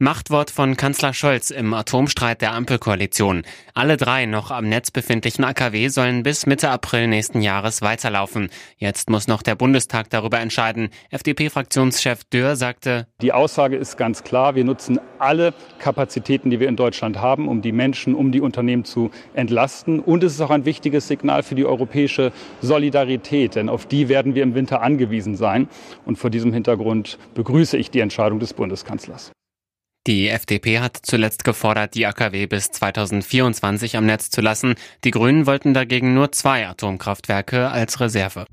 Machtwort von Kanzler Scholz im Atomstreit der Ampelkoalition. Alle drei noch am Netz befindlichen AKW sollen bis Mitte April nächsten Jahres weiterlaufen. Jetzt muss noch der Bundestag darüber entscheiden. FDP-Fraktionschef Dürr sagte, Die Aussage ist ganz klar. Wir nutzen alle Kapazitäten, die wir in Deutschland haben, um die Menschen, um die Unternehmen zu entlasten. Und es ist auch ein wichtiges Signal für die europäische Solidarität, denn auf die werden wir im Winter angewiesen sein. Und vor diesem Hintergrund begrüße ich die Entscheidung des Bundeskanzlers. Die FDP hat zuletzt gefordert, die AKW bis 2024 am Netz zu lassen. Die Grünen wollten dagegen nur zwei Atomkraftwerke als Reserve.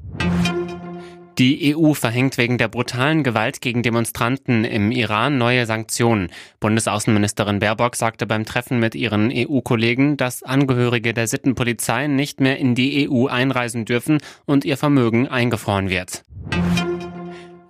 Die EU verhängt wegen der brutalen Gewalt gegen Demonstranten im Iran neue Sanktionen. Bundesaußenministerin Baerbock sagte beim Treffen mit ihren EU-Kollegen, dass Angehörige der Sittenpolizei nicht mehr in die EU einreisen dürfen und ihr Vermögen eingefroren wird.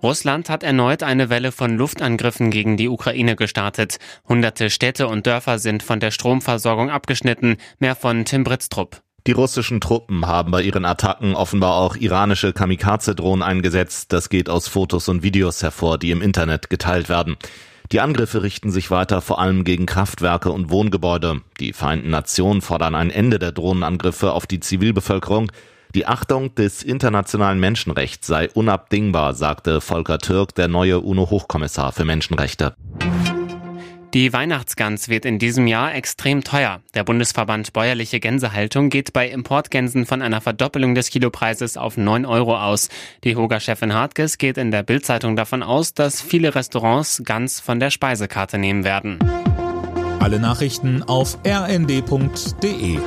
Russland hat erneut eine Welle von Luftangriffen gegen die Ukraine gestartet. Hunderte Städte und Dörfer sind von der Stromversorgung abgeschnitten. Mehr von Tim Britztrup. Die russischen Truppen haben bei ihren Attacken offenbar auch iranische Kamikaze-Drohnen eingesetzt. Das geht aus Fotos und Videos hervor, die im Internet geteilt werden. Die Angriffe richten sich weiter vor allem gegen Kraftwerke und Wohngebäude. Die Vereinten Nationen fordern ein Ende der Drohnenangriffe auf die Zivilbevölkerung. Die Achtung des internationalen Menschenrechts sei unabdingbar, sagte Volker Türk, der neue UNO-Hochkommissar für Menschenrechte. Die Weihnachtsgans wird in diesem Jahr extrem teuer. Der Bundesverband Bäuerliche Gänsehaltung geht bei Importgänsen von einer Verdoppelung des Kilopreises auf 9 Euro aus. Die Hoga-Chefin Hartges geht in der Bildzeitung davon aus, dass viele Restaurants Gans von der Speisekarte nehmen werden. Alle Nachrichten auf rnd.de